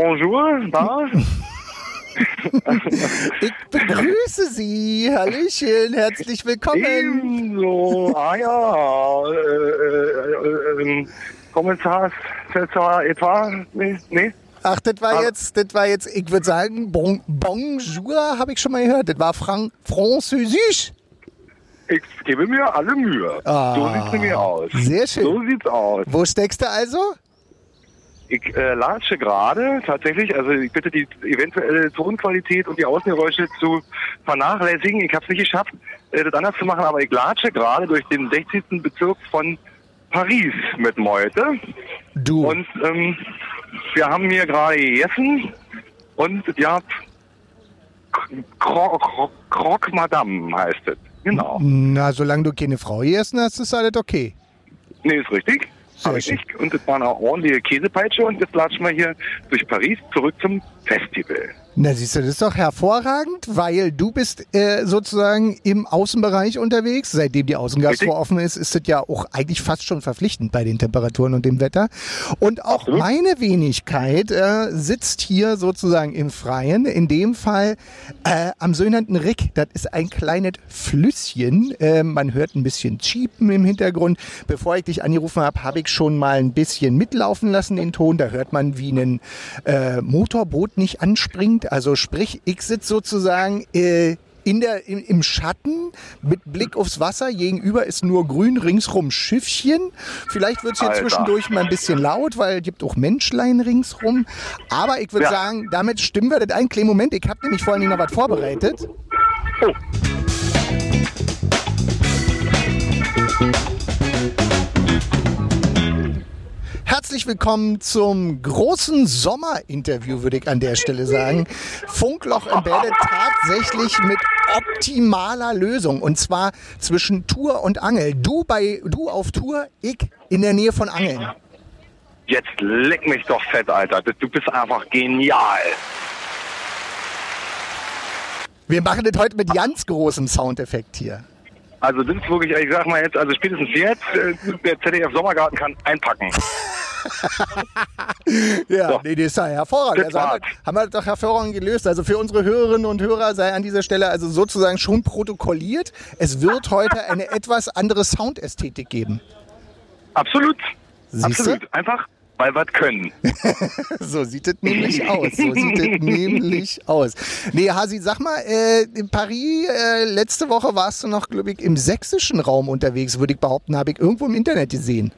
Bonjour, da. Ich begrüße Sie. Hallöchen, herzlich willkommen. Ebenso. Ah ja. Äh, äh, äh, Kommissar, c'est ça, etwa? Nee, nee. Ach, das war Ah. jetzt, das war jetzt, ich würde sagen, bon, Bonjour, habe ich schon mal gehört. Das war Frank Französisch. Ich gebe mir alle Mühe. Ah, so sieht's nämlich aus. sehr schön. So sieht's aus. Wo steckst du also? Ich äh, latsche gerade tatsächlich, also ich bitte die eventuelle Tonqualität und die Außengeräusche zu vernachlässigen. Ich habe es nicht geschafft, äh, das anders zu machen, aber ich latsche gerade durch den 60. Bezirk von Paris mit Meute. Du. Und ähm, wir haben hier gerade gegessen und ja, Croque Cro Croque Madame heißt es. Genau. Na, solange du keine Frau hier essen hast, ist alles okay. Nee, ist richtig. Sehr Hab ich nicht. Und das war eine ordentliche Käsepeitsche und jetzt latschen wir hier durch Paris zurück zum Festival. Na, siehst du, das ist doch hervorragend, weil du bist äh, sozusagen im Außenbereich unterwegs. Seitdem die Außengastro Richtig. offen ist, ist das ja auch eigentlich fast schon verpflichtend bei den Temperaturen und dem Wetter. Und auch Absolut. meine Wenigkeit äh, sitzt hier sozusagen im Freien. In dem Fall äh, am sogenannten Rick. Das ist ein kleines Flüsschen. Äh, man hört ein bisschen Cheepen im Hintergrund. Bevor ich dich angerufen habe, habe ich schon mal ein bisschen mitlaufen lassen, den Ton. Da hört man, wie ein äh, Motorboot nicht anspringt. Also sprich, ich sitze sozusagen äh, in der, im, im Schatten mit Blick aufs Wasser. Gegenüber ist nur grün, ringsrum Schiffchen. Vielleicht wird es hier Alter. zwischendurch mal ein bisschen laut, weil es gibt auch Menschlein ringsrum. Aber ich würde Ja. sagen, damit stimmen wir das ein. Kleinen Moment, ich habe nämlich vorhin noch was vorbereitet. Oh, Herzlich willkommen zum großen Sommerinterview, würde ich an der Stelle sagen. Funkloch Embedded tatsächlich mit optimaler Lösung. Und zwar zwischen Tour und Angel. Du bei, du auf Tour, ich in der Nähe von Angeln. jetzt leck mich doch fett, Alter. Du bist einfach genial. Wir machen das heute mit ganz großem Soundeffekt hier. Also das ist wirklich, ich sag mal jetzt, also spätestens jetzt, äh, der ZDF Sommergarten kann einpacken. Ja, So. nee, das ist ja hervorragend. Also haben, wir, haben wir doch hervorragend gelöst. Also für unsere Hörerinnen und Hörer sei an dieser Stelle also sozusagen schon protokolliert. Es wird heute eine etwas andere Soundästhetik geben. Absolut. Siehste? Absolut. Einfach, weil wir es können. So sieht es nämlich aus. So sieht es nämlich aus. Nee, Hasi, sag mal, äh, in Paris, äh, letzte Woche warst du noch, glaube ich, im sächsischen Raum unterwegs, würde ich behaupten, habe ich irgendwo im Internet gesehen.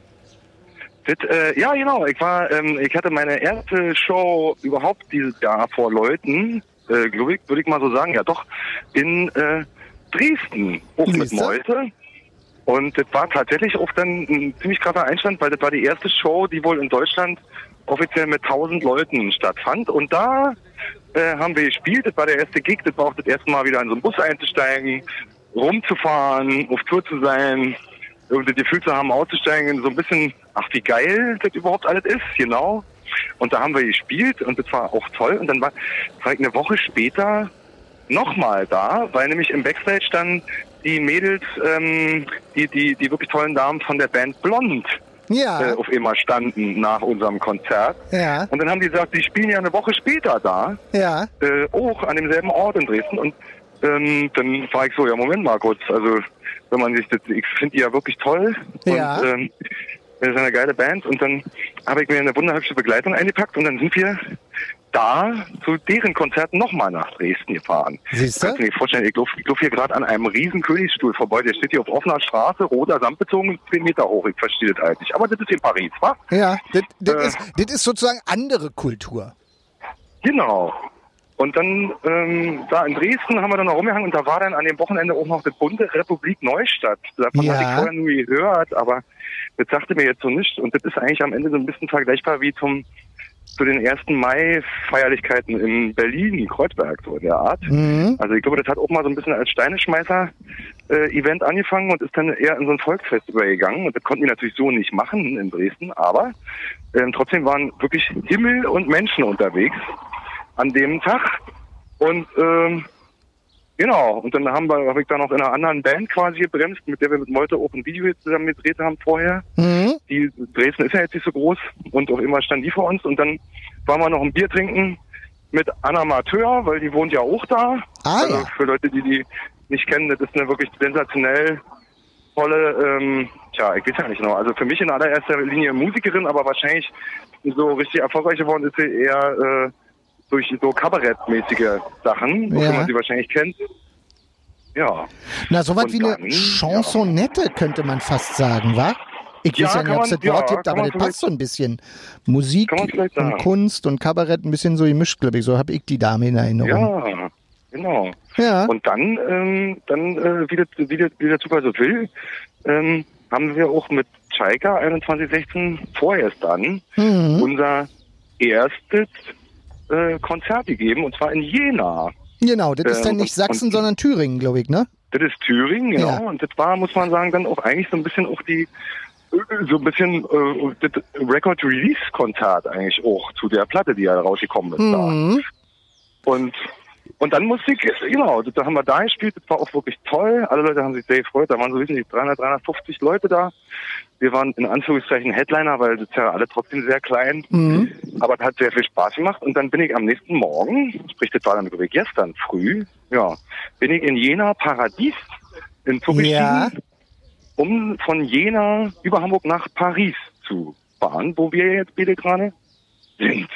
Das, äh, ja, genau. Ich war, ähm, ich hatte meine erste Show überhaupt dieses Jahr vor Leuten, äh, glaube ich, würde ich mal so sagen, ja doch, in äh, Dresden, auch mit Siehste? Meute. Und das war tatsächlich auch dann ein ziemlich krasser Einstand, weil das war die erste Show, die wohl in Deutschland offiziell mit 1000 Leuten stattfand. Und da äh, haben wir gespielt. Das war der erste Gig. Das war auch das erste Mal wieder in so einen Bus einzusteigen, rumzufahren, auf Tour zu sein, irgendwie das Gefühl zu haben, auszusteigen, so ein bisschen, ach wie geil das überhaupt alles ist, genau. Und da haben wir gespielt und das war auch toll. Und dann war, war ich eine Woche später nochmal da, weil nämlich im Backstage dann die Mädels, ähm, die, die, die wirklich tollen Damen von der Band Blond Ja, äh, auf immer standen nach unserem Konzert. ja, Und dann haben die gesagt, die spielen ja eine Woche später da, ja. äh, auch an demselben Ort in Dresden. Und ähm, dann war ich so, ja Moment mal kurz, also wenn man sich das, ich finde die ja wirklich toll. Ja. Und ähm, das ist eine geile Band. Und dann habe ich mir eine wunderhübsche Begleitung eingepackt und dann sind wir da zu deren Konzerten nochmal nach Dresden gefahren. Siehst Kannst du? du dir vorstellen, ich laufe lauf hier gerade an einem riesen Königsstuhl vorbei, der steht hier auf offener Straße, roter Samt bezogen, 10 Meter hoch, ich verstehe das eigentlich. Aber das ist in Paris, wa? Ja, das, das, Äh. ist, das ist sozusagen andere Kultur. Genau. Und dann ähm, da in Dresden haben wir dann noch rumgehangen und da war dann an dem Wochenende auch noch die Bunte Republik Neustadt. Davon Ja. hatte ich vorher nur gehört, aber das sagte mir jetzt so nichts. Und das ist eigentlich am Ende so ein bisschen vergleichbar wie zum zu den ersten Mai-Feierlichkeiten in Berlin, Kreuzberg, so in der Art. Mhm. Also ich glaube, das hat auch mal so ein bisschen als Steineschmeißer-Event angefangen und ist dann eher in so ein Volksfest übergegangen. Und das konnten wir natürlich so nicht machen in Dresden, aber ähm, trotzdem waren wirklich Himmel und Menschen unterwegs an dem Tag. Und ähm, Genau, und dann haben wir, habe ich da noch in einer anderen Band quasi gebremst, mit der wir mit Molte auch ein Video zusammen gedreht haben vorher. Mhm. Die Dresden ist ja jetzt nicht so groß und auch immer stand die vor uns und dann waren wir noch ein Bier trinken mit Anna Mateur, weil die wohnt ja auch da. Ah, also ja. für Leute, die die nicht kennen, das ist eine wirklich sensationell tolle, ähm, tja, ich weiß ja nicht genau. Also für mich in allererster Linie Musikerin, aber wahrscheinlich so richtig erfolgreich geworden ist sie eher äh, durch so Kabarettmäßige Sachen, Ja. man sie wahrscheinlich kennt. Ja. Na, sowas Und wie eine Chansonette könnte man fast sagen, wa? Ich Ja, weiß ja nicht, ob es das Wort ja, gibt, aber das passt so ein bisschen. Musik und. Kunst und Kabarett ein bisschen so gemischt, glaube ich. So habe ich die Dame in Erinnerung. Ja, genau. Ja. Und dann, ähm, dann äh, wie, der, wie, der, wie der Zufall so will, ähm, haben wir auch mit Chaika 2116 vorerst dann Mhm. unser erstes äh, Konzert gegeben, und zwar in Jena. Genau, das ist Ähm, dann nicht und- Sachsen, und- sondern Thüringen, glaube ich, ne? Das ist Thüringen, genau. Ja. Und das war, muss man sagen, dann auch eigentlich so ein bisschen auch die, äh, so ein bisschen äh, das Record-Release-Konzert eigentlich auch zu der Platte, die ja rausgekommen ist. Da. Mhm. Und und dann Musik, genau, da haben wir da gespielt, das war auch wirklich toll. Alle Leute haben sich sehr gefreut, da waren so wissen Sie, 300, 350 Leute da. Wir waren in Anführungszeichen Headliner, weil das ist ja alle trotzdem sehr klein. Mhm. Aber es hat sehr viel Spaß gemacht. Und dann bin ich am nächsten Morgen, sprich, das war dann glaube ich, gestern früh, ja, bin ich in Jena Paradies in Zug Ja. um von Jena über Hamburg nach Paris zu fahren, wo wir jetzt bitte gerade sind.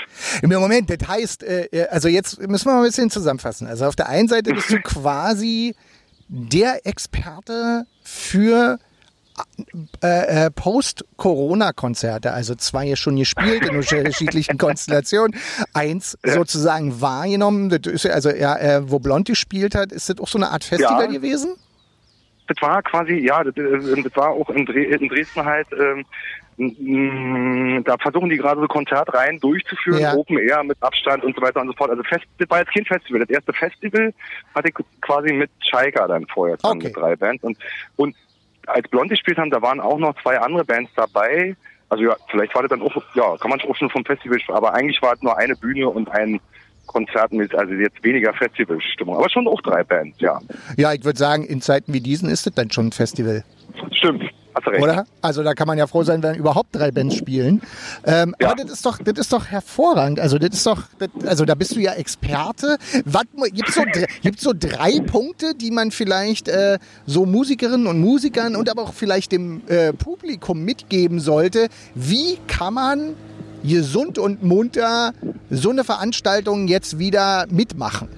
Im Moment, das heißt, äh, äh, also jetzt müssen wir mal ein bisschen zusammenfassen. Also auf der einen Seite bist du quasi der Experte für äh, äh, Post-Corona-Konzerte, also zwei schon gespielt in unterschiedlichen Konstellationen, eins sozusagen wahrgenommen, ist ja also ja, äh, wo Blond gespielt hat, ist das auch so eine Art Festival Ja. gewesen? das war quasi, ja, das, das war auch in, Dre in Dresden halt, ähm, da versuchen die gerade so Konzertreihen durchzuführen, Ja. Open Air mit Abstand und so weiter und so fort. Also Fest, das war jetzt kein Festival. Das erste Festival hatte ich quasi mit Chaika dann vorher zusammen Okay. mit drei Bands. Und, und als Blond gespielt haben, da waren auch noch zwei andere Bands dabei. Also ja, vielleicht war das dann auch, ja, kann man auch schon vom Festival sprechen, aber eigentlich war es nur eine Bühne und ein Konzert mit, also jetzt weniger Festivalstimmung, aber schon auch drei Bands, ja. Ja, ich würde sagen, in Zeiten wie diesen ist das dann schon ein Festival. Stimmt, hast du recht. Oder? Also da kann man ja froh sein, wenn überhaupt drei Bands spielen. Ähm, Ja. Aber das ist doch, das ist doch hervorragend. Also das ist doch, das, also da bist du ja Experte. Was gibt's so, gibt's so drei Punkte, die man vielleicht äh, so Musikerinnen und Musikern und aber auch vielleicht dem äh, Publikum mitgeben sollte? Wie kann man gesund und munter so eine Veranstaltung jetzt wieder mitmachen?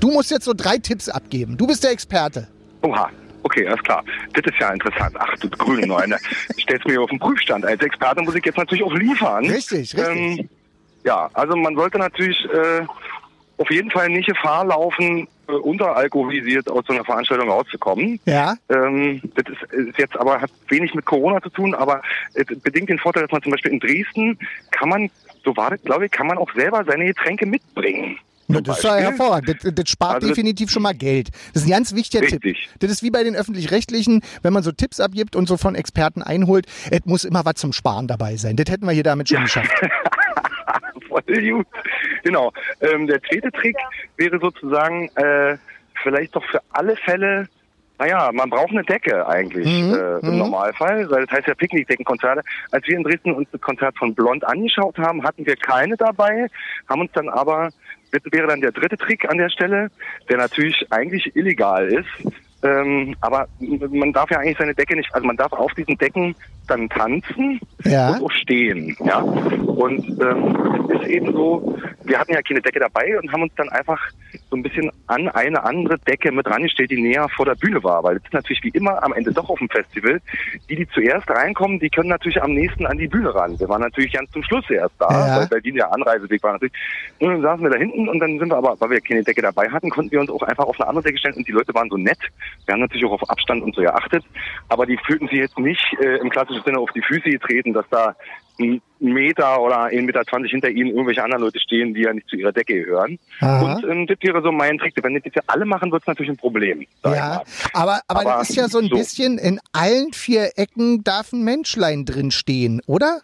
Du musst jetzt so drei Tipps abgeben. Du bist der Experte. Oha, okay, alles klar. Das ist ja interessant. Ach du grüne Neune. Stellst mir auf den Prüfstand. Als Experte muss ich jetzt natürlich auch liefern. Richtig, richtig. Ähm, ja, also man sollte natürlich äh, auf jeden Fall nicht Gefahr laufen, äh, unteralkoholisiert aus so einer Veranstaltung rauszukommen. Ja. Ähm, das ist, ist jetzt aber hat wenig mit Corona zu tun, aber es bedingt den Vorteil, dass man zum Beispiel in Dresden kann man, so war das, glaube ich, kann man auch selber seine Getränke mitbringen. Ja, das ist ja Beispiel. hervorragend. Das, das spart Also das- definitiv schon mal Geld. Das ist ein ganz wichtiger Tipp. Richtig. Das ist wie bei den Öffentlich-Rechtlichen, wenn man so Tipps abgibt und so von Experten einholt, es muss immer was zum Sparen dabei sein. Das hätten wir hier damit schon geschafft. Voll gut. Genau. Ähm, der zweite Trick wäre sozusagen äh, vielleicht doch für alle Fälle, naja, man braucht eine Decke eigentlich Mhm, äh, im mhm. Normalfall, weil das heißt ja Picknickdeckenkonzerte. Als wir in Dresden uns das Konzert von Blond angeschaut haben, hatten wir keine dabei, haben uns dann aber, das wäre dann der dritte Trick an der Stelle, der natürlich eigentlich illegal ist, ähm, aber man darf ja eigentlich seine Decke nicht, also man darf auf diesen Decken dann tanzen Ja. und auch stehen, ja. Und ähm, es ist eben so, wir hatten ja keine Decke dabei und haben uns dann einfach so ein bisschen an eine andere Decke mit rangestellt, die näher vor der Bühne war, weil es ist natürlich wie immer am Ende doch auf dem Festival. Die, die zuerst reinkommen, die können natürlich am nächsten an die Bühne ran. Wir waren natürlich ganz zum Schluss erst da, Ja. weil Berlin ja Anreiseweg war natürlich. Und dann saßen wir da hinten und dann sind wir aber, weil wir keine Decke dabei hatten, konnten wir uns auch einfach auf eine andere Decke stellen und die Leute waren so nett. Wir haben natürlich auch auf Abstand und so geachtet, aber die fühlten sich jetzt nicht äh, im klassischen Sinne auf die Füße getreten, dass da ein Meter oder 1,20 Meter hinter ihnen irgendwelche anderen Leute stehen, die ja nicht zu ihrer Decke gehören. Aha. Und ähm, das wäre so mein Trick. Wenn das jetzt ja alle machen, wird es natürlich ein Problem. Ja, aber, aber, Aber das ist ja so ein so. bisschen, in allen vier Ecken darf ein Menschlein drin stehen, oder?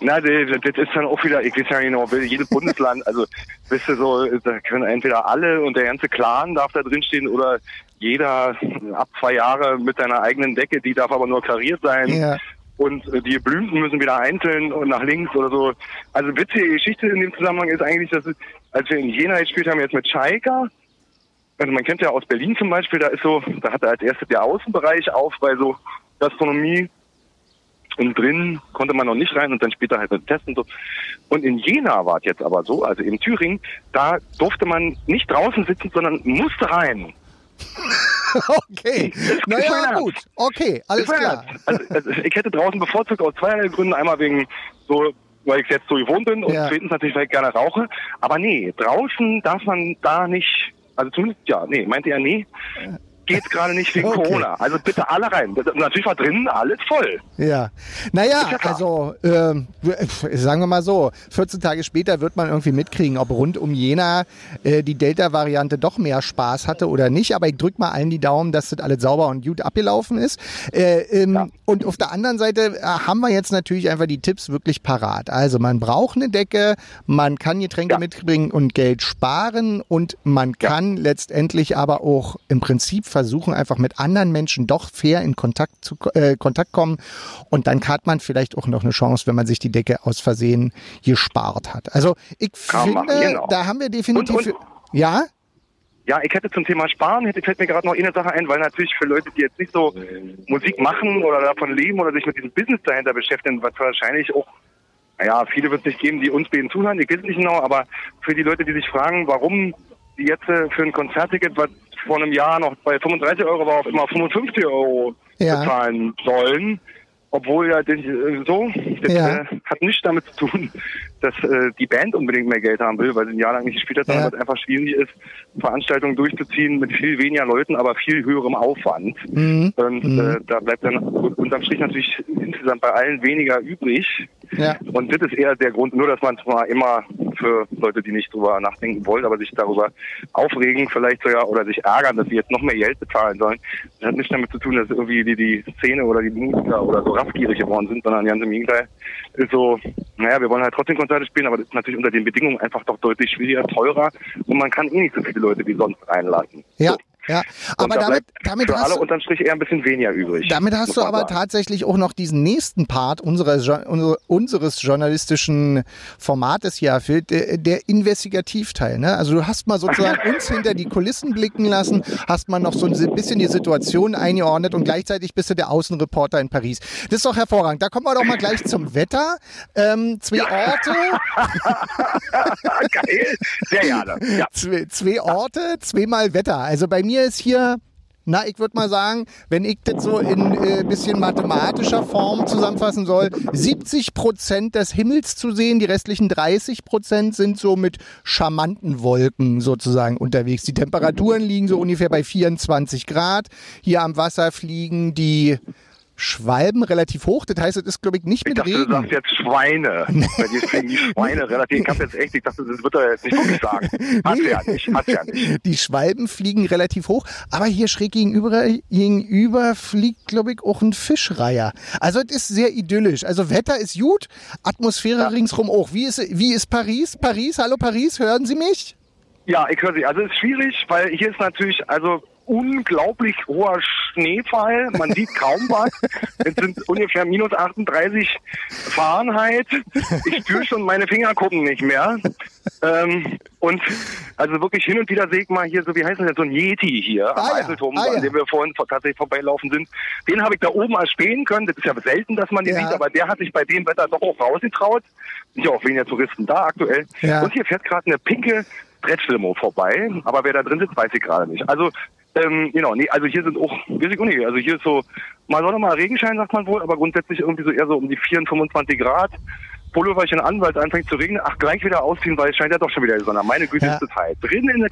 Na, das das ist dann auch wieder, ich weiß ja genau, jedes Bundesland, also wisst ihr so, da können entweder alle und der ganze Clan darf da drin stehen oder jeder ab zwei Jahre mit seiner eigenen Decke, die darf aber nur kariert sein. Ja. Und die Blümchen müssen wieder einzeln und nach links oder so. Also witzige Geschichte in dem Zusammenhang ist eigentlich, dass als wir in Jena gespielt haben, jetzt mit Schalke, also man kennt ja aus Berlin zum Beispiel, da ist so, da hat er als erstes der Außenbereich auf bei so Gastronomie und drin konnte man noch nicht rein und dann später halt mit Testen und so. Und in Jena war es jetzt aber so, also in Thüringen, da durfte man nicht draußen sitzen, sondern musste rein. Okay, naja, gut. Okay, alles klar. Also, also ich hätte draußen bevorzugt aus zweierlei Gründen. Einmal wegen so, weil ich jetzt so gewohnt bin und Ja. zweitens natürlich, weil ich gerne rauche. Aber nee, draußen darf man da nicht, also zumindest, ja, nee, meinte er, nee, geht gerade nicht wegen Okay. Corona. Also bitte alle rein. Das- Natürlich war drinnen alles voll. Ja, naja, ja also ähm, sagen wir mal so, 14 Tage später wird man irgendwie mitkriegen, ob rund um Jena äh, die Delta-Variante doch mehr Spaß hatte oder nicht. Aber ich drück mal allen die Daumen, dass das alles sauber und gut abgelaufen ist. Äh, ähm, Ja. Und auf der anderen Seite äh, haben wir jetzt natürlich einfach die Tipps wirklich parat. Also man braucht eine Decke, man kann Getränke Ja. mitbringen und Geld sparen und man kann letztendlich aber auch im Prinzip versuchen, einfach mit anderen Menschen doch fair in Kontakt zu äh, Kontakt kommen und dann hat man vielleicht auch noch eine Chance, wenn man sich die Decke aus Versehen gespart hat. Also ich Kann finde, genau. da haben wir definitiv Und- und- ja, Ja, ich hätte zum Thema Sparen, hätte, fällt mir gerade noch eine Sache ein, weil natürlich für Leute, die jetzt nicht so Musik machen oder davon leben oder sich mit diesem Business dahinter beschäftigen, was wahrscheinlich auch, naja, viele wird es nicht geben, die uns beiden zuhören, ich weiß nicht genau, aber für die Leute, die sich fragen, warum die jetzt äh, für ein Konzertticket, was vor einem Jahr noch bei 35 Euro war, auf immer 55 Euro Ja. bezahlen sollen, obwohl ja das, äh, so, das Ja. äh, hat nichts damit zu tun, dass äh, die Band unbedingt mehr Geld haben will, weil sie ein Jahr lang nicht gespielt hat, sondern Ja. weil es einfach schwierig ist, Veranstaltungen durchzuziehen mit viel weniger Leuten, aber viel höherem Aufwand. Mhm. Und Mhm. äh, da bleibt dann unterm Strich natürlich insgesamt bei allen weniger übrig. ja. Und das ist eher der Grund, nur dass man zwar immer für Leute, die nicht drüber nachdenken wollen, aber sich darüber aufregen vielleicht sogar oder sich ärgern, dass sie jetzt noch mehr Geld bezahlen sollen. Das hat nichts damit zu tun, dass irgendwie die, die Szene oder die Musiker oder so raffgierig geworden sind, sondern ganz im Gegenteil ist so, naja, wir wollen halt trotzdem Konzerte spielen, aber das ist natürlich unter den Bedingungen einfach doch deutlich schwieriger, teurer und man kann eh nicht so viele Leute wie sonst reinlassen. Ja, So. Ja. Aber da damit, damit für hast alle du, unterm Strich eher ein bisschen weniger übrig. Damit hast du aber sagen. tatsächlich auch noch diesen nächsten Part unseres, unseres journalistischen Formates hier erfüllt, der, der Investigativteil. Ne? Also du hast mal sozusagen uns hinter die Kulissen blicken lassen, hast mal noch so ein bisschen die Situation eingeordnet und gleichzeitig bist du der Außenreporter in Paris. Das ist doch hervorragend. Da kommen wir doch mal gleich zum Wetter. Ähm, zwei Orte, Geil, sehr gerne. Ja. zwei, zwei Orte, zweimal Wetter. Also bei mir ist hier, na, ich würde mal sagen, wenn ich das so in äh, bisschen mathematischer Form zusammenfassen soll, 70 Prozent des Himmels zu sehen, die restlichen 30 Prozent sind so mit charmanten Wolken sozusagen unterwegs. Die Temperaturen liegen so ungefähr bei 24 Grad. Hier am Wasser fliegen die Schwalben relativ hoch. Das heißt, es ist, glaube ich, nicht Ich mit dachte, du Regen. sagst jetzt Schweine. Bei dir fliegen die Schweine relativ. Ich hab jetzt echt, ich dachte, das wird er jetzt nicht wirklich sagen. Hat Nee. ja nicht, hat ja nicht. Die Schwalben fliegen relativ hoch, aber hier schräg gegenüber, gegenüber fliegt, glaube ich, auch ein Fischreiher. Also es ist sehr idyllisch. Also Wetter ist gut, Atmosphäre ringsrum auch. Wie ist, wie ist Paris? Paris, hallo Paris, hören Sie mich? Ja, ich höre Sie. Also es ist schwierig, weil hier ist natürlich also unglaublich hoher Schneefall. Man sieht kaum was. Es sind ungefähr minus 38 Fahrenheit. Ich spüre schon meine Fingerkuppen nicht mehr. Ähm, und also wirklich hin und wieder sehe ich mal hier so, wie heißt das denn, so ein Yeti hier am Ah ja, Eiffelturm, ah ja. an dem wir vorhin vor- tatsächlich vorbeilaufen sind. Den habe ich da oben erspähen können. Das ist ja selten, dass man den Ja. sieht, aber der hat sich bei dem Wetter doch auch rausgetraut. Sind ja auch weniger Touristen da aktuell. Ja. Und hier fährt gerade eine pinke Stretchlimo vorbei, aber wer da drin sitzt, weiß ich gerade nicht. Also, ähm, genau, nee, also hier sind auch, weiß ich auch also hier ist so, mal noch mal Regenschein, sagt man wohl, aber grundsätzlich irgendwie so eher so um die 24, 25 Grad. Pulloverchen an, weil es anfängt zu regnen. Ach, gleich wieder ausziehen, weil es scheint ja doch schon wieder die Sonne. Meine Güte, Ja. ist das heiß. Drin in der,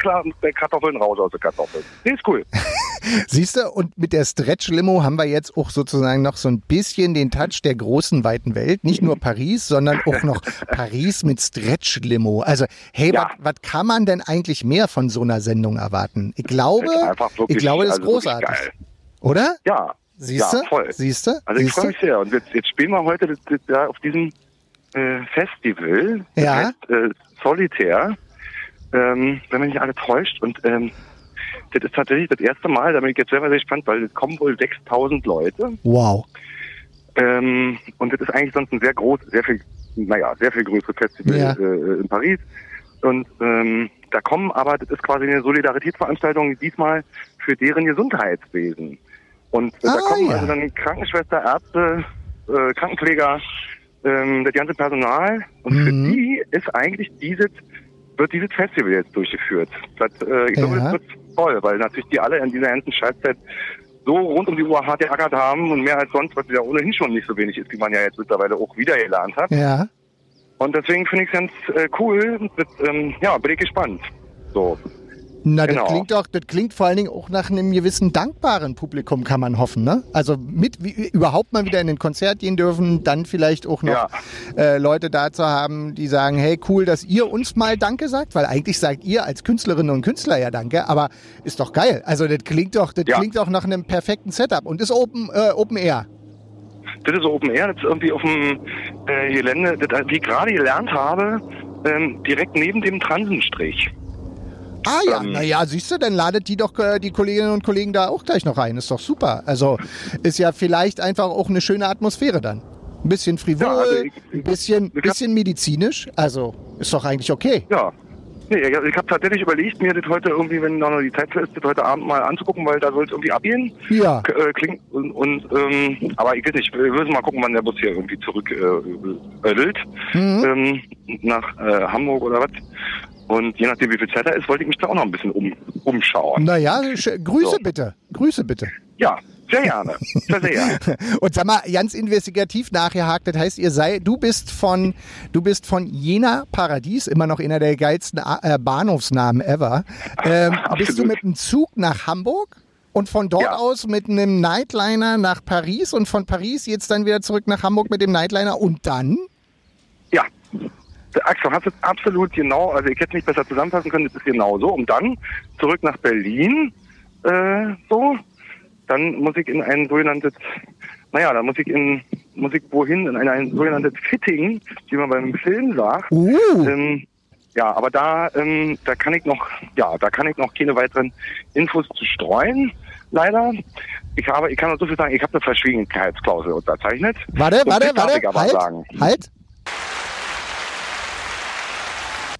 Kartoffeln, raus aus der Kartoffeln. Nee, ist cool. Siehst du, und mit der Stretch-Limo haben wir jetzt auch sozusagen noch so ein bisschen den Touch der großen, weiten Welt. Nicht nur Paris, sondern auch noch Paris mit Stretch-Limo. Also, hey, Ja. was kann man denn eigentlich mehr von so einer Sendung erwarten? Ich glaube, Das ist einfach wirklich, ich glaube, das ist also großartig. Oder? Ja. Siehst ja, du? voll. Siehst du? Also ich freue mich sehr. Und jetzt, jetzt spielen wir heute das, das, ja, auf diesem äh, Festival. Das Ja. heißt äh, Solitär, ähm, wenn mich nicht alle täuscht. Und ähm, das ist tatsächlich das erste Mal, da bin ich jetzt selber sehr gespannt, weil es kommen wohl 6000 Leute. Wow. Ähm, und das ist eigentlich sonst ein sehr groß, sehr viel, naja, sehr viel größeres Festival Ja. äh, in Paris. Und ähm, da kommen aber, das ist quasi eine Solidaritätsveranstaltung diesmal für deren Gesundheitswesen. Und äh, da Ah, kommen ja. also dann Krankenschwester, Ärzte, äh, Krankenpfleger, ähm, das ganze Personal. Und für Mhm. die ist eigentlich dieses, wird dieses Festival jetzt durchgeführt. Das, äh, ich glaube, Ja. das wird toll, weil natürlich die alle in dieser ganzen Scheißzeit so rund um die Uhr hart geackert haben und mehr als sonst, was ja ohnehin schon nicht so wenig ist, wie man ja jetzt mittlerweile auch wieder gelernt hat. Ja. Und deswegen finde ich es ganz äh, cool. Mit, ähm, ja, bin ich gespannt. So. Na, Genau. das klingt doch, das klingt vor allen Dingen auch nach einem gewissen dankbaren Publikum, kann man hoffen, ne? Also mit wie, überhaupt mal wieder in ein Konzert gehen dürfen, dann vielleicht auch noch Ja. äh, Leute da zu haben, die sagen, hey, cool, dass ihr uns mal Danke sagt, weil eigentlich sagt ihr als Künstlerinnen und Künstler ja Danke, aber ist doch geil. Also das klingt doch, das Ja. klingt doch nach einem perfekten Setup und ist Open, äh, Open Air. Das ist Open Air, das ist irgendwie auf dem äh, Gelände, das, wie ich gerade gelernt habe, ähm, direkt neben dem Transenstrich. Ah ja, Ähm. naja, siehst du, dann ladet die doch äh, die Kolleginnen und Kollegen da auch gleich noch rein. Ist doch super. Also ist ja vielleicht einfach auch eine schöne Atmosphäre dann. Ein bisschen frivol, Ja, also ich- ein bisschen, bisschen medizinisch. Also ist doch eigentlich okay. Ja. Nee, ich, habe tatsächlich überlegt, mir das heute irgendwie, wenn da noch die Zeit ist, das heute Abend mal anzugucken, weil da soll es irgendwie abgehen. Ja. K äh, klingt und, und ähm, aber ich weiß nicht, wir müssen mal gucken, wann der Bus hier irgendwie zurück äh, ödelt Mhm. ähm, nach äh, Hamburg oder was. Und je nachdem, wie viel Zeit da ist, wollte ich mich da auch noch ein bisschen um, umschauen. Naja, Grüße So. bitte. Grüße bitte. Ja, sehr gerne. Sehr, sehr gerne. Und sag mal, ganz investigativ nachgehakt, das heißt, ihr sei, du bist von, du bist von Jena Paradies, immer noch einer der geilsten äh, Bahnhofsnamen ever. Ähm, bist du mit dem Zug nach Hamburg und von dort Ja. aus mit einem Nightliner nach Paris und von Paris jetzt dann wieder zurück nach Hamburg mit dem Nightliner und dann? Ja. Axel, hast du es absolut genau, also ich hätte nicht besser zusammenfassen können, das ist genau so. Und dann zurück nach Berlin, äh, so. Dann muss ich in ein sogenanntes, naja, da muss ich in, muss ich wohin, in ein, ein sogenanntes Fitting, wie man beim Film sagt. Uh, Ähm, ja, aber da, ähm, da kann ich noch, ja, da kann ich noch keine weiteren Infos zu streuen, leider. Ich habe, ich kann nur so viel sagen, ich habe eine Verschwiegenheitsklausel unterzeichnet. warte, warte, warte, halt, sagen. halt.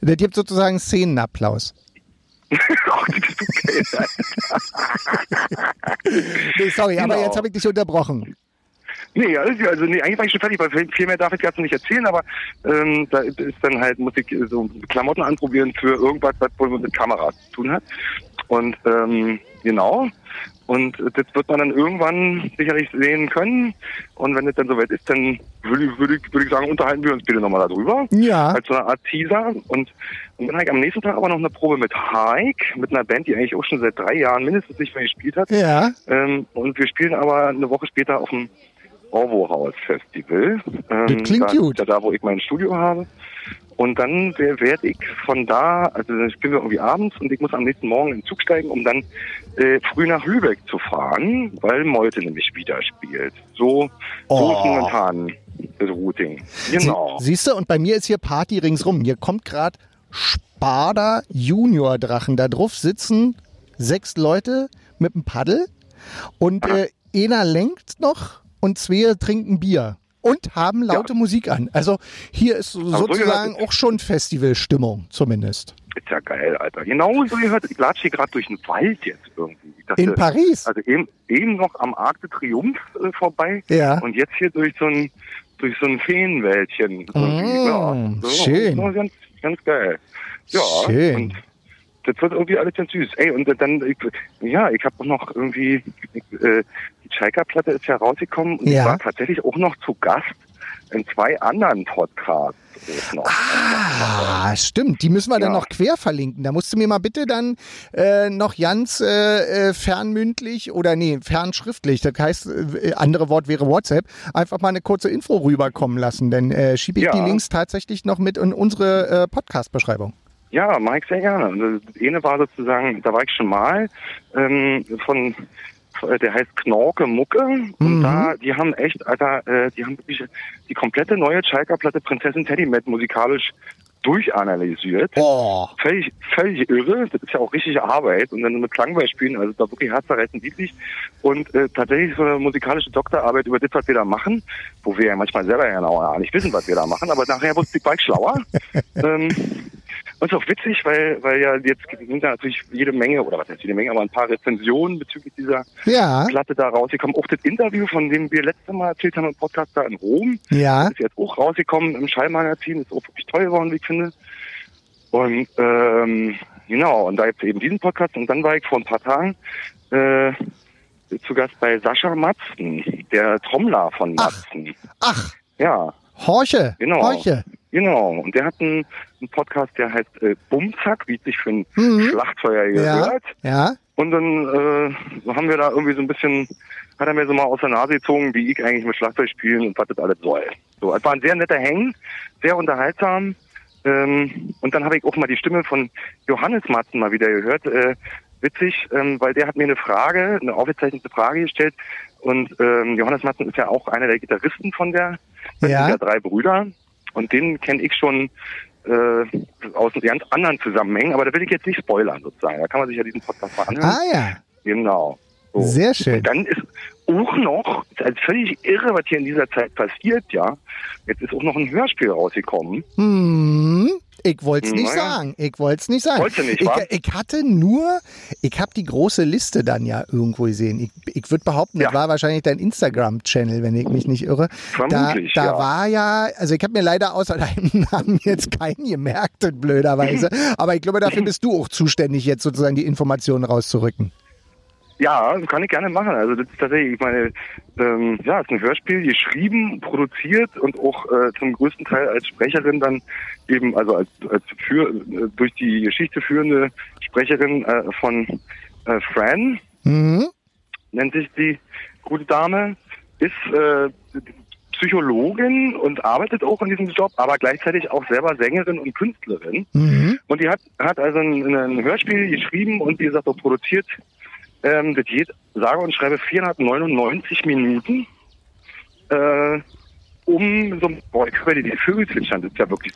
Das gibt sozusagen Szenenapplaus. Nee, sorry, aber Genau. jetzt habe ich dich unterbrochen. Nee, also nee, eigentlich war ich schon fertig, weil viel mehr darf ich jetzt nicht erzählen, aber ähm, da ist dann halt, muss ich so Klamotten anprobieren für irgendwas, was wohl mit Kameras zu tun hat. Und ähm, genau. Und das wird man dann irgendwann sicherlich sehen können. Und wenn es dann soweit ist, dann würde ich, würde ich, würde ich sagen, unterhalten wir uns bitte nochmal darüber. Ja. Als so eine Art Teaser. Und, und dann habe ich am nächsten Tag aber noch eine Probe mit Hike, mit einer Band, die eigentlich auch schon seit drei Jahren mindestens nicht mehr gespielt hat. Ja. Ähm, und wir spielen aber eine Woche später auf dem Orwo House Festival. Ähm, Das klingt da, gut. Da, wo ich mein Studio habe. Und dann werde ich von da, also dann spielen wir irgendwie abends und ich muss am nächsten Morgen in den Zug steigen, um dann äh, früh nach Lübeck zu fahren, weil Molte nämlich wieder spielt. So, so Oh. ist momentan das Routing. Genau. Sie, siehst du, und bei mir ist hier Party ringsrum. Hier kommt gerade Sparda Junior Drachen. Da drauf sitzen sechs Leute mit einem Paddel und äh, einer lenkt noch und zwei trinken Bier und haben laute Musik an. Also hier ist so so sozusagen gehört auch schon Festivalstimmung zumindest. Ist ja geil, Alter. Genau so gehört. Ich latsche hier gerade durch den Wald jetzt irgendwie. Ich dachte, In Paris? Also eben, eben noch am Arc de Triomphe äh, vorbei. Ja. Und jetzt hier durch so ein, durch so ein Feenwäldchen. Mm, schön. So ganz, ganz geil. Ja. Schön. Und das wird irgendwie alles ganz süß. Ey, und dann, ich, ja, ich habe auch noch irgendwie, äh, die Chaika-Platte ist ja rausgekommen und Ja. ich war tatsächlich auch noch zu Gast in zwei anderen Podcasts. Ah, stimmt. Die müssen wir dann Ja. noch quer verlinken. Da musst du mir mal bitte dann äh, noch ganz äh, äh, fernmündlich oder nee, fernschriftlich, das heißt, äh, andere Wort wäre WhatsApp, einfach mal eine kurze Info rüberkommen lassen. Dann äh, schiebe ich Ja. die Links tatsächlich noch mit in unsere äh, Podcast-Beschreibung. Ja, mache ich sehr gerne. Das eine war sozusagen, da war ich schon mal ähm, von der heißt Knorke Mucke. Und Mhm. da, die haben echt, Alter, äh, die haben wirklich die komplette neue Schalker-Platte Prinzessin Teddy Matt musikalisch durchanalysiert. Boah. Völlig, völlig irre. Das ist ja auch richtige Arbeit. Und dann mit Klangbeispielen, also da wirklich herzerreißend lieblich. Und äh, tatsächlich so eine musikalische Doktorarbeit über das, was wir da machen, wo wir ja manchmal selber ja noch nicht wissen, was wir da machen, aber nachher wird die Bike schlauer. ähm, und ist auch witzig, weil, weil ja jetzt sind da natürlich jede Menge, oder was heißt jede Menge, aber ein paar Rezensionen bezüglich dieser Ja, Platte da rausgekommen. Auch das Interview, von dem wir letztes Mal erzählt haben im Podcast da in Rom, ja. ist jetzt auch rausgekommen im Schallmagazin, ist auch wirklich toll geworden, wie ich finde. Und ähm, genau, und da jetzt eben diesen Podcast und dann war ich vor ein paar Tagen äh, zu Gast bei Sascha Matzen, der Trommler von Ach. Matzen. Ach, Ja, Horche. Genau. Horche. Genau. Und der hat einen, einen Podcast, der heißt äh, Bumzack, wie es sich für ein Mhm. Schlachtfeuer Ja, gehört. ja. Und dann äh, haben wir da irgendwie so ein bisschen, hat er mir so mal aus der Nase gezogen, wie ich eigentlich mit Schlagzeug spielen und was das alles soll. So, es war ein sehr netter Hang, sehr unterhaltsam. Ähm, und dann habe ich auch mal die Stimme von Johannes Matzen mal wieder gehört. Äh, witzig, ähm, weil der hat mir eine Frage, eine aufgezeichnete Frage gestellt. Und ähm, Johannes Matzen ist ja auch einer der Gitarristen von der, Ja. ja drei Brüder. Und den kenne ich schon äh, aus ganz anderen Zusammenhängen, aber da will ich jetzt nicht spoilern sozusagen. Da kann man sich ja diesen Podcast mal anhören. Ah ja. Genau. So. Sehr schön. Und dann ist auch noch, ist also völlig irre, was hier in dieser Zeit passiert, ja. Jetzt ist auch noch ein Hörspiel rausgekommen. Hm, ich wollte es nicht Naja. sagen. Ich wollte es nicht sagen. Wolltest du nicht, ich, ich hatte nur, ich habe die große Liste dann ja irgendwo gesehen. Ich, ich würde behaupten, das Ja. war wahrscheinlich dein Instagram-Channel, wenn ich mich nicht irre. Vermutlich, da da ja. war ja, also ich habe mir leider außer deinem Namen jetzt keinen gemerkt, blöderweise. Aber ich glaube, dafür bist du auch zuständig, jetzt sozusagen die Informationen rauszurücken. Ja, kann ich gerne machen. Also das ist tatsächlich, ich meine, ähm, ja, es ist ein Hörspiel, geschrieben, produziert und auch äh, zum größten Teil als Sprecherin dann eben, also als, als für, äh, durch die Geschichte führende Sprecherin äh, von äh, Fran, Mhm. nennt sich die gute Dame, ist äh, Psychologin und arbeitet auch in diesem Job, aber gleichzeitig auch selber Sängerin und Künstlerin. Mhm. Und die hat, hat also ein, ein Hörspiel geschrieben und wie gesagt auch produziert. Ähm, das geht, sage und schreibe 499 Minuten. Äh, um so, boah, ich höre die Vögel zwitschern, das ist ja wirklich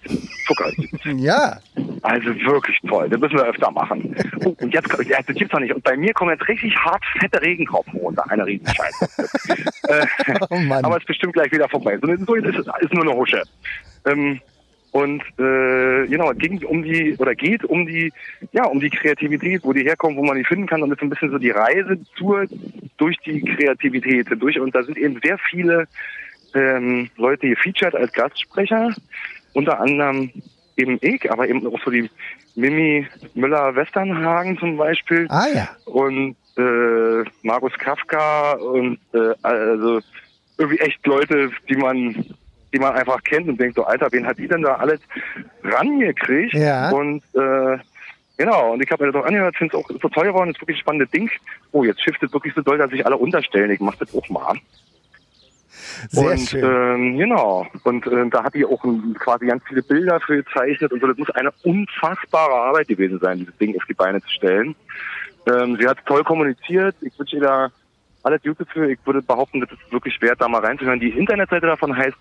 Zucker. Ja. Also wirklich toll, das müssen wir öfter machen. Oh, und jetzt, ja, das gibt's doch nicht. Und bei mir kommen jetzt richtig hart fette Regentropfen runter, eine Riesenscheiße. äh, Oh Mann. aber es ist bestimmt gleich wieder vorbei. So, so ist, ist nur eine Husche. Ähm, und äh, genau, es ging um die oder geht um die ja um die Kreativität, wo die herkommt, wo man die finden kann. Und das ist ein bisschen so die Reise zur durch die Kreativität durch und da sind eben sehr viele ähm, Leute gefeatured als Gastsprecher, unter anderem eben ich, aber eben auch so die Mimi Müller-Westernhagen zum Beispiel. Ah ja. und äh, Markus Kafka und äh, also irgendwie echt Leute, die man die man einfach kennt und denkt so, Alter, wen hat die denn da alles rangekriegt? Ja. Und äh, genau, und ich habe mir das auch angehört, finde es auch so toll geworden, ist wirklich ein spannendes Ding. Oh, jetzt shiftet wirklich so doll, dass sich alle unterstellen. Ich mach das auch mal. Sehr und schön. Ähm, genau. Und äh, da hat die auch ein, quasi ganz viele Bilder für gezeichnet und so. Das muss eine unfassbare Arbeit gewesen sein, dieses Ding auf die Beine zu stellen. Ähm, sie hat toll kommuniziert. Ich wünsche ihr da alles Gute für. Ich würde behaupten, das ist wirklich wert, da mal reinzuhören. Die Internetseite davon heißt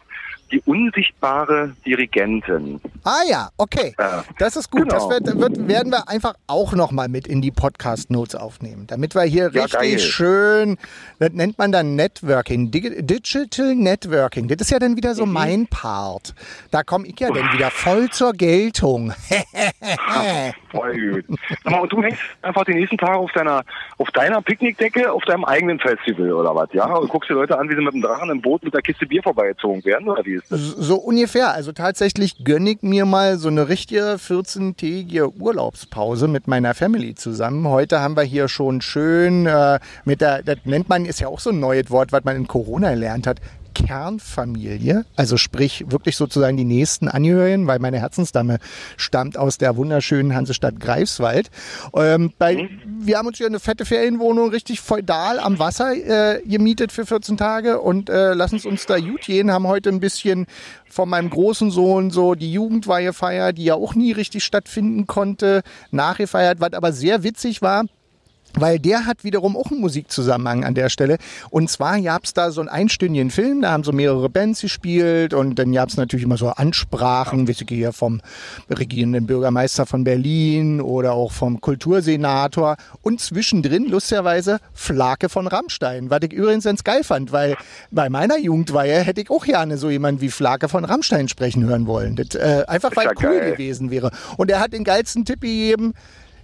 die unsichtbare Dirigentin. Ah ja, okay. Ja. Das ist gut. Das Genau. wird, wird, werden wir einfach auch nochmal mit in die Podcast-Notes aufnehmen, damit wir hier Ja, richtig geil. schön, das nennt man dann Networking, Dig Digital Networking. Das ist ja dann wieder so Mhm. mein Part. Da komme ich ja dann wieder voll zur Geltung. Voll gut. Mal, und du hängst einfach die nächsten Tage auf deiner, auf deiner Picknickdecke, auf deinem eigenen Festival oder was, ja? Und guckst dir Leute an, wie sie mit dem Drachen im Boot mit der Kiste Bier vorbeigezogen werden, oder wie So ungefähr. Also tatsächlich gönne ich mir mal so eine richtige 14-tägige Urlaubspause mit meiner Family zusammen. Heute haben wir hier schon schön äh, mit der, das nennt man, ist ja auch so ein neues Wort, was man in Corona gelernt hat. Kernfamilie, also sprich wirklich sozusagen die nächsten Angehörigen, weil meine Herzensdame stammt aus der wunderschönen Hansestadt Greifswald. Ähm, bei, Wir haben uns hier eine fette Ferienwohnung richtig feudal am Wasser äh, gemietet für 14 Tage und äh, lassen es uns da gut gehen, haben heute ein bisschen von meinem großen Sohn so die Jugendweihefeier, die ja auch nie richtig stattfinden konnte, nachgefeiert, was aber sehr witzig war. Weil der hat wiederum auch einen Musikzusammenhang an der Stelle. Und zwar gab's da so einen einstündigen Film, da haben so mehrere Bands gespielt und dann gab's natürlich immer so Ansprachen, wie hier vom regierenden Bürgermeister von Berlin oder auch vom Kultursenator und zwischendrin lustigerweise Flake von Rammstein, was ich übrigens ganz geil fand, weil bei meiner Jugendweihe hätte ich auch gerne so jemanden wie Flake von Rammstein sprechen hören wollen. Das, äh, einfach weil ja cool geil. gewesen wäre. Und er hat den geilsten Tipp gegeben,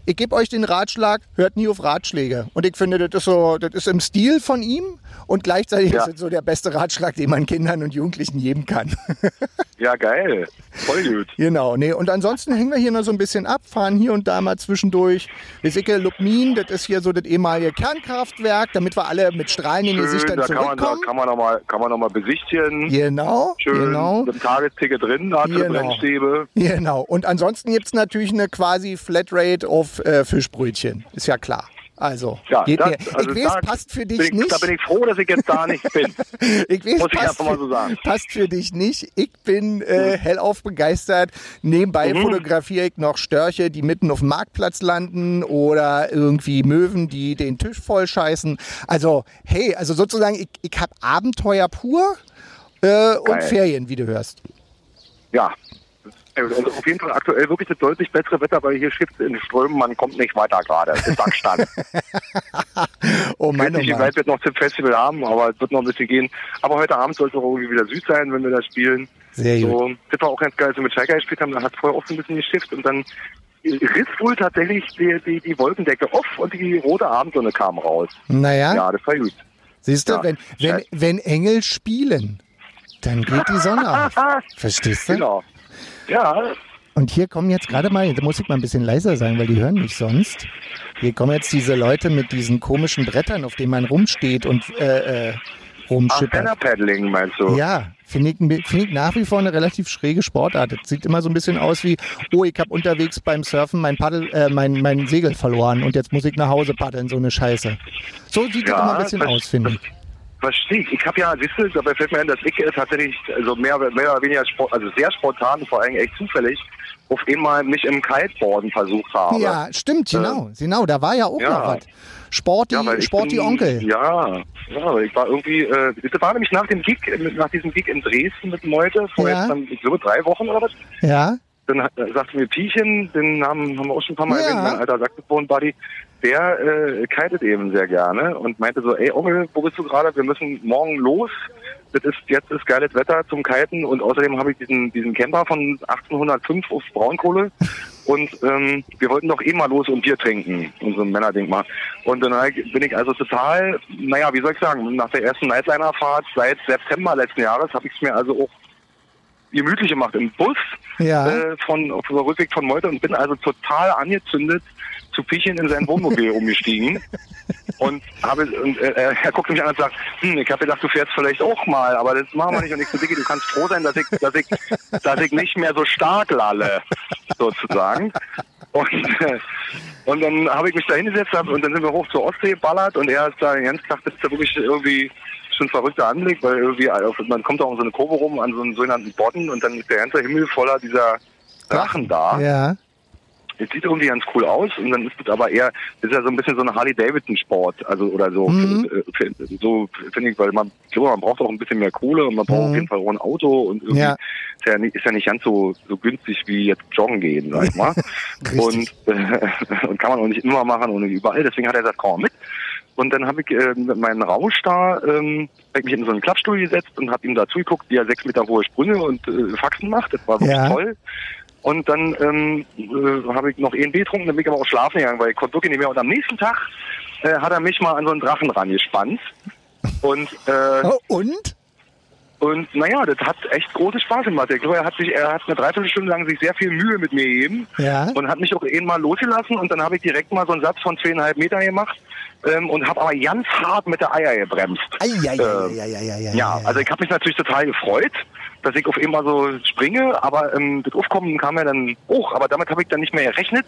ich gebe euch den Ratschlag, hört nie auf Ratschläge. Und ich finde, das ist so, das ist im Stil von ihm und gleichzeitig Ja. ist es so der beste Ratschlag, den man Kindern und Jugendlichen geben kann. Ja, geil. Voll gut. genau, nee. Und ansonsten hängen wir hier noch so ein bisschen ab, fahren hier und da mal zwischendurch. Wir sicke Lubmin, das ist hier so das ehemalige Kernkraftwerk, damit wir alle mit strahlenden Gesichtern da kann man, da zurückkommen. kann man nochmal kann man noch mal besichtigen. Genau, Schön genau. mit dem Tagesticket drin, da Genau. Brennstäbe. Genau. Und ansonsten gibt's natürlich eine quasi Flatrate auf äh, Fischbrötchen. Ist ja klar. Also, Ja, geht das, also ich weiß, da passt für dich ich, nicht. Da bin ich froh, dass ich jetzt da nicht bin. Ich weiß, Muss ich passt, einfach mal für, so sagen. passt für dich nicht. Ich bin äh, hellauf begeistert. Nebenbei Mhm. fotografiere ich noch Störche, die mitten auf dem Marktplatz landen oder irgendwie Möwen, die den Tisch voll scheißen. Also, hey, also sozusagen, ich, ich habe Abenteuer pur äh, und. Ferien, wie du hörst. Ja. Also auf jeden Fall aktuell wirklich das deutlich bessere Wetter, weil hier schippt in Strömen, man kommt nicht weiter gerade. Es ist Sackstand. Oh Ich Mann, weiß oh nicht, wie Mann. weit wir noch zum Festival haben, aber es wird noch ein bisschen gehen. Aber heute Abend soll es auch irgendwie wieder süd sein, wenn wir da spielen. Sehr gut. So, das war auch ganz geil, als wir mit Schalke gespielt haben, da hat vorher auch so ein bisschen geschifft und dann riss wohl tatsächlich die, die, die Wolkendecke auf und die rote Abendsonne kam raus. Naja, Ja, das war gut. siehst du, ja. wenn, wenn, wenn Engel spielen, dann geht die Sonne auf. Verstehst du? Genau. Ja, Und hier kommen jetzt gerade mal, da muss ich mal ein bisschen leiser sein, weil die hören mich sonst. Hier kommen jetzt diese Leute mit diesen komischen Brettern, auf denen man rumsteht und äh, äh, Ach, rumschippert. Paddling meinst du? Ja, finde ich, finde ich nach wie vor eine relativ schräge Sportart. Das sieht immer so ein bisschen aus wie, oh, ich habe unterwegs beim Surfen mein Paddel, äh, mein, mein Segel verloren und jetzt muss ich nach Hause paddeln, so eine Scheiße. So sieht das Ja, immer ein bisschen das- aus, finde ich. Verstehe ich. Ich habe ja, siehst du, dabei fällt mir ein, dass ich äh, tatsächlich also mehr, mehr oder weniger, Sport, also sehr spontan, vor allem echt zufällig, auf einmal mich im Kiteboarden versucht habe. Ja, stimmt, genau. Genau, da war ja auch ja. noch was. Sporty, Ja, Sporty bin- Onkel. Ja, ja, ich war irgendwie, äh, das war nämlich nach dem Gig, äh, nach diesem Gig in Dresden mit Meute, vor Ja. jetzt dann, ich glaube, drei Wochen oder was. Ja, Dann äh, sagte mir Piechen, den Namen haben wir auch schon ein paar Mal Ja. erwähnt, mein alter Saxophon-Buddy, der äh, kitet eben sehr gerne und meinte so, ey Onkel, wo bist du gerade? Wir müssen morgen los. Das ist jetzt ist geiles Wetter zum Kiten und außerdem habe ich diesen diesen Camper von 1805 auf Braunkohle und ähm, wir wollten doch eh mal los und Bier trinken und so ein Männerding mal. Und dann bin ich also total, naja, wie soll ich sagen, nach der ersten Nightliner-Fahrt seit September letzten Jahres habe ich es mir also auch gemütlich gemacht im Bus Ja. äh, von auf dem Rückweg von Meute und bin also total angezündet zu Piechen in sein Wohnmobil umgestiegen und habe und, äh, er guckte mich an und sagt, hm, ich habe gedacht, du fährst vielleicht auch mal, aber das machen wir nicht und ich so, Diggi, du kannst froh sein, dass ich, dass ich, dass ich nicht mehr so stark lalle, sozusagen. Und, äh, und dann habe ich mich da hingesetzt hab, und dann sind wir hoch zur Ostsee geballert und er ist da den ganzen Tag, das ist da wirklich irgendwie schon ein verrückter Anblick, weil irgendwie, man kommt auch um so eine Kurve rum an so einen sogenannten Bodden und dann ist der ganze Himmel voller dieser Drachen da. Ja. Das sieht irgendwie ganz cool aus und dann ist es aber eher, ist ja so ein bisschen so eine Harley-Davidson-Sport, also oder so, Mhm. äh, so finde ich, weil man, ich glaube, man braucht auch ein bisschen mehr Kohle und man braucht Mhm. auf jeden Fall auch ein Auto und irgendwie Ja. ist, ja nicht, ist ja nicht ganz so, so günstig wie jetzt joggen gehen, sag ich mal. Und, äh, und kann man auch nicht immer machen und überall, deswegen hat er gesagt, komm mit. Und dann habe ich äh, mit meinem Rausch da, ähm, hab ich mich in so einen Klappstuhl gesetzt und habe ihm da zugeguckt, wie er sechs Meter hohe Sprünge und äh, Faxen macht. Das war wirklich Ja. toll. Und dann ähm, äh, habe ich noch ENB getrunken, dann bin ich aber auch schlafen gegangen, weil ich konnte wirklich nicht mehr. Und am nächsten Tag äh, hat er mich mal an so einen Drachen rangespannt. Und äh, Oh, und? Und naja, das hat echt großen Spaß gemacht. Ich glaube, er hat sich, er hat eine Dreiviertelstunde lang sich sehr viel Mühe mit mir gegeben Ja. und hat mich auch eben mal losgelassen und dann habe ich direkt mal so einen Satz von zweieinhalb Meter gemacht ähm, und habe aber ganz hart mit der Eier gebremst. Ja, ja, ja, ja, Ja, also ich habe mich natürlich total gefreut, dass ich auf einmal so springe, aber ähm, das Aufkommen kam ja dann hoch, aber damit habe ich dann nicht mehr gerechnet.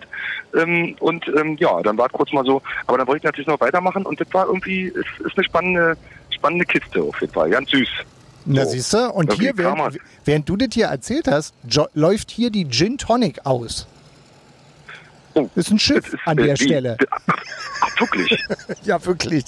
Ähm, und ähm, ja, dann war es kurz mal so, aber dann wollte ich natürlich noch weitermachen und das war irgendwie, ist, ist eine spannende, spannende Kiste auf jeden Fall, ganz süß. Na So. siehst du, und Irgendwie hier, während, während du das hier erzählt hast, läuft hier die Gin Tonic aus. Oh, Das ist ein Schiff ist, an äh, der die- Stelle. Ach, Wirklich. ja, wirklich.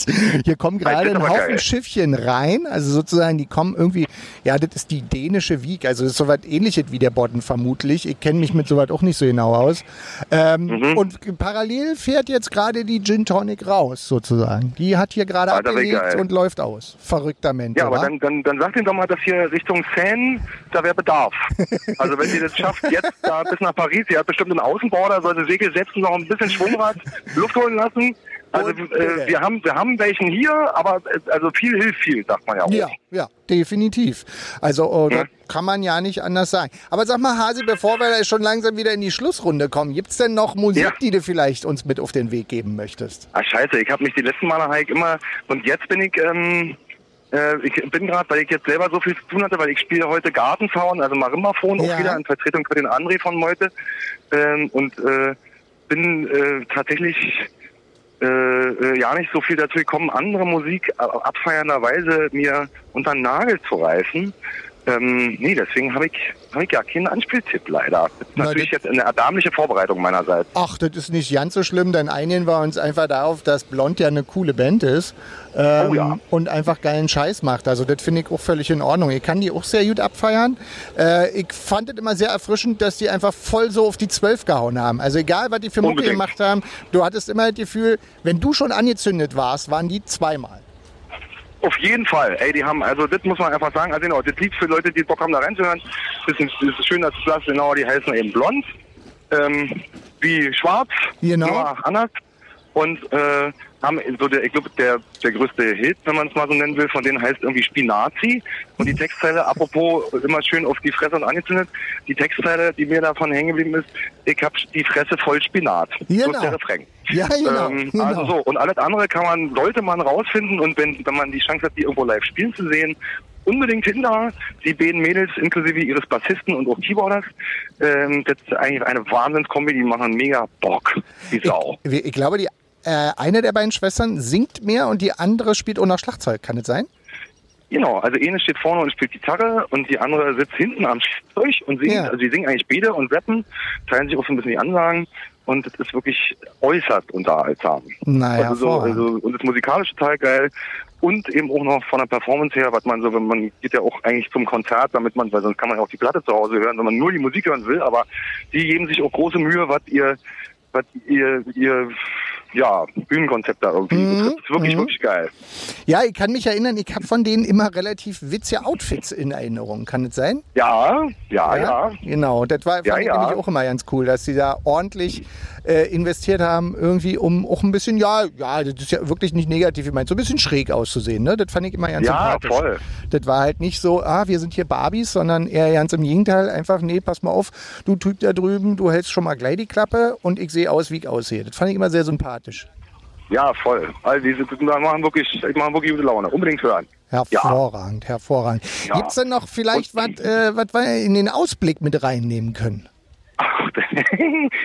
Hier kommen gerade ein Haufen geil. Schiffchen rein. Also sozusagen, die kommen irgendwie, ja, das ist die dänische Wieg. Also das ist soweit ähnliches wie der Bodden vermutlich. Ich kenne mich mit soweit auch nicht so genau aus. Ähm, Mhm. Und parallel fährt jetzt gerade die Gin Tonic raus, sozusagen. Die hat hier gerade wie abgelegt und läuft aus. Verrückter Mensch. Ja, aber wa? dann, dann, dann sagt ihm doch mal, dass hier Richtung Seine, da wäre Bedarf. Also wenn sie das schafft, jetzt da bis nach Paris, sie hat bestimmt einen Außenborder, sollte Segel setzen, noch ein bisschen Schwungrad, Luft holen lassen. Also äh, wir haben wir haben welchen hier, aber äh, also viel hilft viel, sagt man ja auch. Ja, ja, definitiv. Also oh, Ja. das kann man ja nicht anders sagen. Aber sag mal, Hasi, bevor wir da schon langsam wieder in die Schlussrunde kommen, gibt's denn noch Musik, Ja. die du vielleicht uns mit auf den Weg geben möchtest? Ah, scheiße, ich habe mich die letzten Male Heik immer und jetzt bin ich ähm, äh, ich bin gerade, weil ich jetzt selber so viel zu tun hatte, weil ich spiele heute Gartenzaun, also Marimbaphon Ja. auch wieder in Vertretung für den André von Meute ähm, und äh, bin äh, tatsächlich äh, äh, ja nicht so viel dazu gekommen, andere Musik abfeiernderweise mir unter den Nagel zu reißen. Ähm, nee, deswegen habe ich, hab ich ja keinen Anspieltipp leider. Das ist Na, natürlich jetzt eine erbärmliche Vorbereitung meinerseits. Ach, das ist nicht ganz so schlimm, denn einigen wir uns einfach darauf, dass Blond ja eine coole Band ist ähm, Oh ja. und einfach geilen Scheiß macht. Also das finde ich auch völlig in Ordnung. Ich kann die auch sehr gut abfeiern. Äh, ich fand es immer sehr erfrischend, dass die einfach voll so auf die Zwölf gehauen haben. Also egal, was die für Mucke gemacht haben, du hattest immer das Gefühl, wenn du schon angezündet warst, waren die zweimal. Auf jeden Fall. Ey, die haben, also das muss man einfach sagen, also genau, das Lied für Leute, die Bock haben, da reinzuhören, das ist, das ist schön, dass du sagst, genau, die heißen eben blond, ähm, wie schwarz, Genau. nur anders. Und äh, haben so der, ich glaube, der, der größte Hit, wenn man es mal so nennen will, von denen heißt irgendwie Spinazi. Und die Textzeile, apropos immer schön auf die Fresse und angezündet, die Textzeile, die mir davon hängen geblieben ist, ich hab die Fresse voll Spinat. So Genau. ist der Refrain. Ja, genau. Ähm, genau. Also so, und alles andere kann man, sollte man rausfinden und wenn, wenn man die Chance hat, die irgendwo live spielen zu sehen, unbedingt hinter die beiden Mädels inklusive ihres Bassisten und auch Keyboarders. Ähm, das ist eigentlich eine Wahnsinnskombi, die machen mega Bock, die Sau. Ich, ich glaube, die, äh, eine der beiden Schwestern singt mehr und die andere spielt noch Schlagzeug. Kann es sein? Genau, also eine steht vorne und spielt Gitarre und die andere sitzt hinten am Zeug und singt. Ja. Also die singen eigentlich beide und rappen, teilen sich auch so ein bisschen die Ansagen und das ist wirklich äußerst unterhaltsam. Naja, also so, also, und das musikalische total geil und eben auch noch von der Performance her, was man so, wenn man geht ja auch eigentlich zum Konzert, damit man, weil sonst kann man ja auch die Platte zu Hause hören, wenn man nur die Musik hören will, aber die geben sich auch große Mühe, was ihr, was ihr, ihr, ja, Bühnenkonzept da irgendwie Mhm. Das ist wirklich, mhm. wirklich geil. Ja, ich kann mich erinnern, ich habe von denen immer relativ witzige Outfits in Erinnerung. Kann es sein? Ja, ja, ja. Genau, das war fand Ja, ich ja. nämlich auch immer ganz cool, dass sie da ordentlich äh, investiert haben, irgendwie um auch ein bisschen, ja, ja, das ist ja wirklich nicht negativ gemeint, so ein bisschen schräg auszusehen, ne? Das fand ich immer ganz Ja, sympathisch. voll. Das war halt nicht so, ah, wir sind hier Barbies, sondern eher ganz im Gegenteil, einfach, nee, pass mal auf, du Typ da drüben, du hältst schon mal gleich die Klappe und ich sehe aus, wie ich aussehe. Das fand ich immer sehr sympathisch. Ja, voll. Also diese die machen wirklich, machen wirklich gute Laune. Unbedingt hören. Hervorragend, hervorragend. Ja. Gibt's denn noch vielleicht was, äh, was wir in den Ausblick mit reinnehmen können?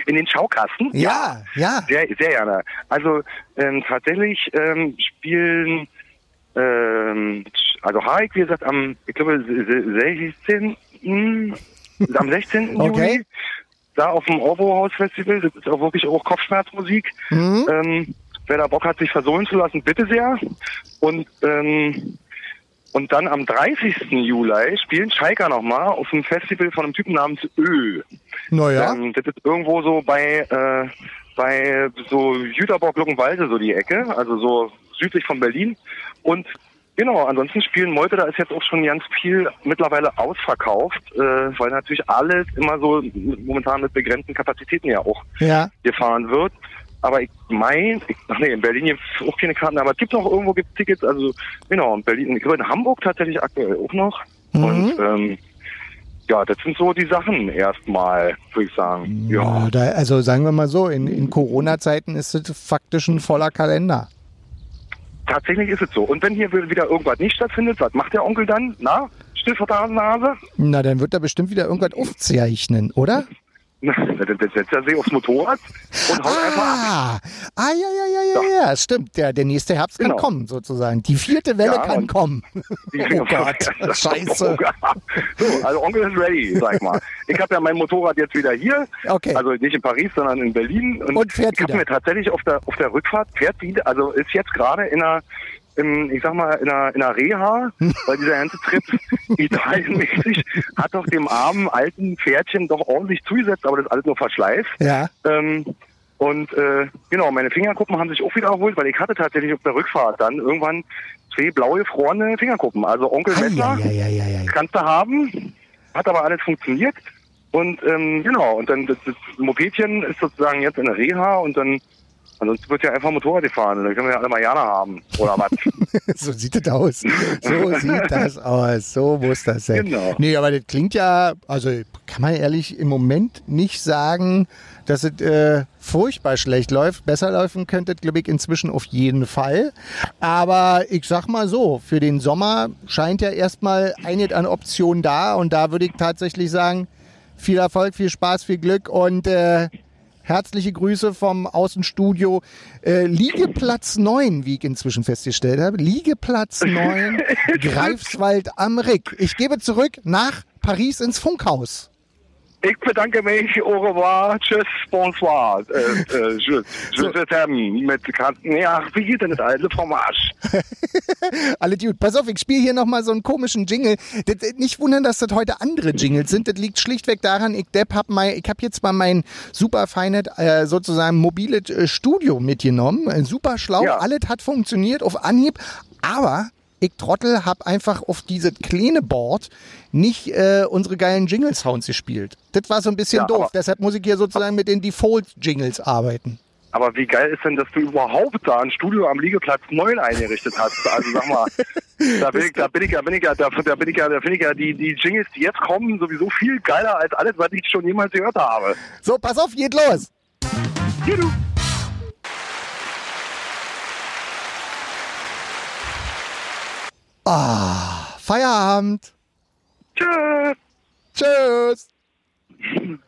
In den Schaukasten? Ja, ja. Sehr, sehr gerne. Also ähm, tatsächlich ähm, spielen ähm, also Haik, wie gesagt, am, ich glaube, 16. am 16. Okay. Juli, da auf dem Orwo House Festival, das ist auch wirklich auch Kopfschmerzmusik. Mhm. Ähm, wer da Bock hat, sich versohlen zu lassen, bitte sehr. Und ähm, und dann am 30. Juli spielen Schalker nochmal auf einem Festival von einem Typen namens Ö. Naja. Ähm, das ist irgendwo so bei, äh, bei so Jüterbock, Luckenwalde, so die Ecke, also so südlich von Berlin. Und genau, ansonsten spielen Meute, da ist jetzt auch schon ganz viel mittlerweile ausverkauft, äh, weil natürlich alles immer so momentan mit begrenzten Kapazitäten ja auch Ja. gefahren wird. Aber ich meine, ach nee, in Berlin gibt es auch keine Karten, aber es gibt noch irgendwo gibt's Tickets, also genau, in Berlin, ich glaube in Hamburg tatsächlich aktuell auch noch. Mhm. Und ähm, ja, das sind so die Sachen erstmal, würde ich sagen. Ja, Ja. da, also sagen wir mal so, in, in Corona-Zeiten ist es faktisch ein voller Kalender. Tatsächlich ist es so. Und wenn hier wieder irgendwas nicht stattfindet, was macht der Onkel dann? Na, still vor der? Na, dann wird er bestimmt wieder irgendwas aufzeichnen, oder? Dann setzt er sich aufs Motorrad und haut einfach ab. Ah, ah, ja, ja, ja, ja, ja, stimmt. Der, der nächste Herbst kann Genau. kommen, sozusagen. Die vierte Welle Ja, kann und- kommen. Oh Gott, scheiße. So, also Onkel ist ready, sag ich mal. Ich habe ja mein Motorrad jetzt wieder hier. Okay. Also nicht in Paris, sondern in Berlin. Und fährt ich habe mir tatsächlich auf der auf der Rückfahrt fährt wieder, also ist jetzt gerade in einer im, ich sag mal, in einer, in einer Reha, weil dieser ganze Trip italienmäßig hat doch dem armen alten Pferdchen doch ordentlich zugesetzt, aber das ist alles nur Verschleiß. Ja. Ähm, und äh, genau, meine Fingerkuppen haben sich auch wieder erholt, weil ich hatte tatsächlich auf der Rückfahrt dann irgendwann zwei blaue gefrorene Fingerkuppen. Also Onkel ja, ja, ja. kannst du haben, hat aber alles funktioniert. Und ähm, genau, und dann das, das Mopedchen ist sozusagen jetzt in der Reha und dann ansonsten wird ja einfach Motorrad gefahren und dann können wir ja alle mal Jana haben. Oder was? so sieht das aus. So sieht das aus. So muss das sein. Genau. Nee, aber das klingt ja, also kann man ehrlich im Moment nicht sagen, dass es äh, furchtbar schlecht läuft. Besser laufen könnte glaube ich, inzwischen auf jeden Fall. Aber ich sag mal so, für den Sommer scheint ja erstmal einiges an Optionen da und da würde ich tatsächlich sagen, viel Erfolg, viel Spaß, viel Glück und äh, Herzliche Grüße vom Außenstudio. Äh, Liegeplatz 9, wie ich inzwischen festgestellt habe. Liegeplatz 9, Greifswald am Rick. Ich gebe zurück nach Paris ins Funkhaus. Ich bedanke mich, au revoir, tschüss, bonsoir, äh, äh, tschüss, So. tschüss, mit Kanten, ja, wie geht denn das alte Fromage? Alle Dude, pass auf, ich spiele hier nochmal so einen komischen Jingle. Das, nicht wundern, dass das heute andere Jingles sind. Das liegt schlichtweg daran, ich Depp hab mein, ich hab jetzt mal mein super feines, äh, sozusagen mobiles äh, Studio mitgenommen. Super schlau, Ja. alles hat funktioniert auf Anhieb. Aber ich Trottel hab einfach auf dieses kleine Board nicht äh, unsere geilen Jingle-Sounds gespielt. Das war so ein bisschen Ja, doof. Deshalb muss ich hier sozusagen mit den Default-Jingles arbeiten. Aber wie geil ist denn, dass du überhaupt da ein Studio am Liegeplatz 9 eingerichtet hast? Also sag mal, da bin ich, da bin ich ja, bin ich ja, da, da bin ich ja, da finde ich ja die, die Jingles, die jetzt kommen, sowieso viel geiler als alles, was ich schon jemals gehört habe. So, pass auf, geht los. Juhu. Ah, Feierabend. Tschüss. Tschüss.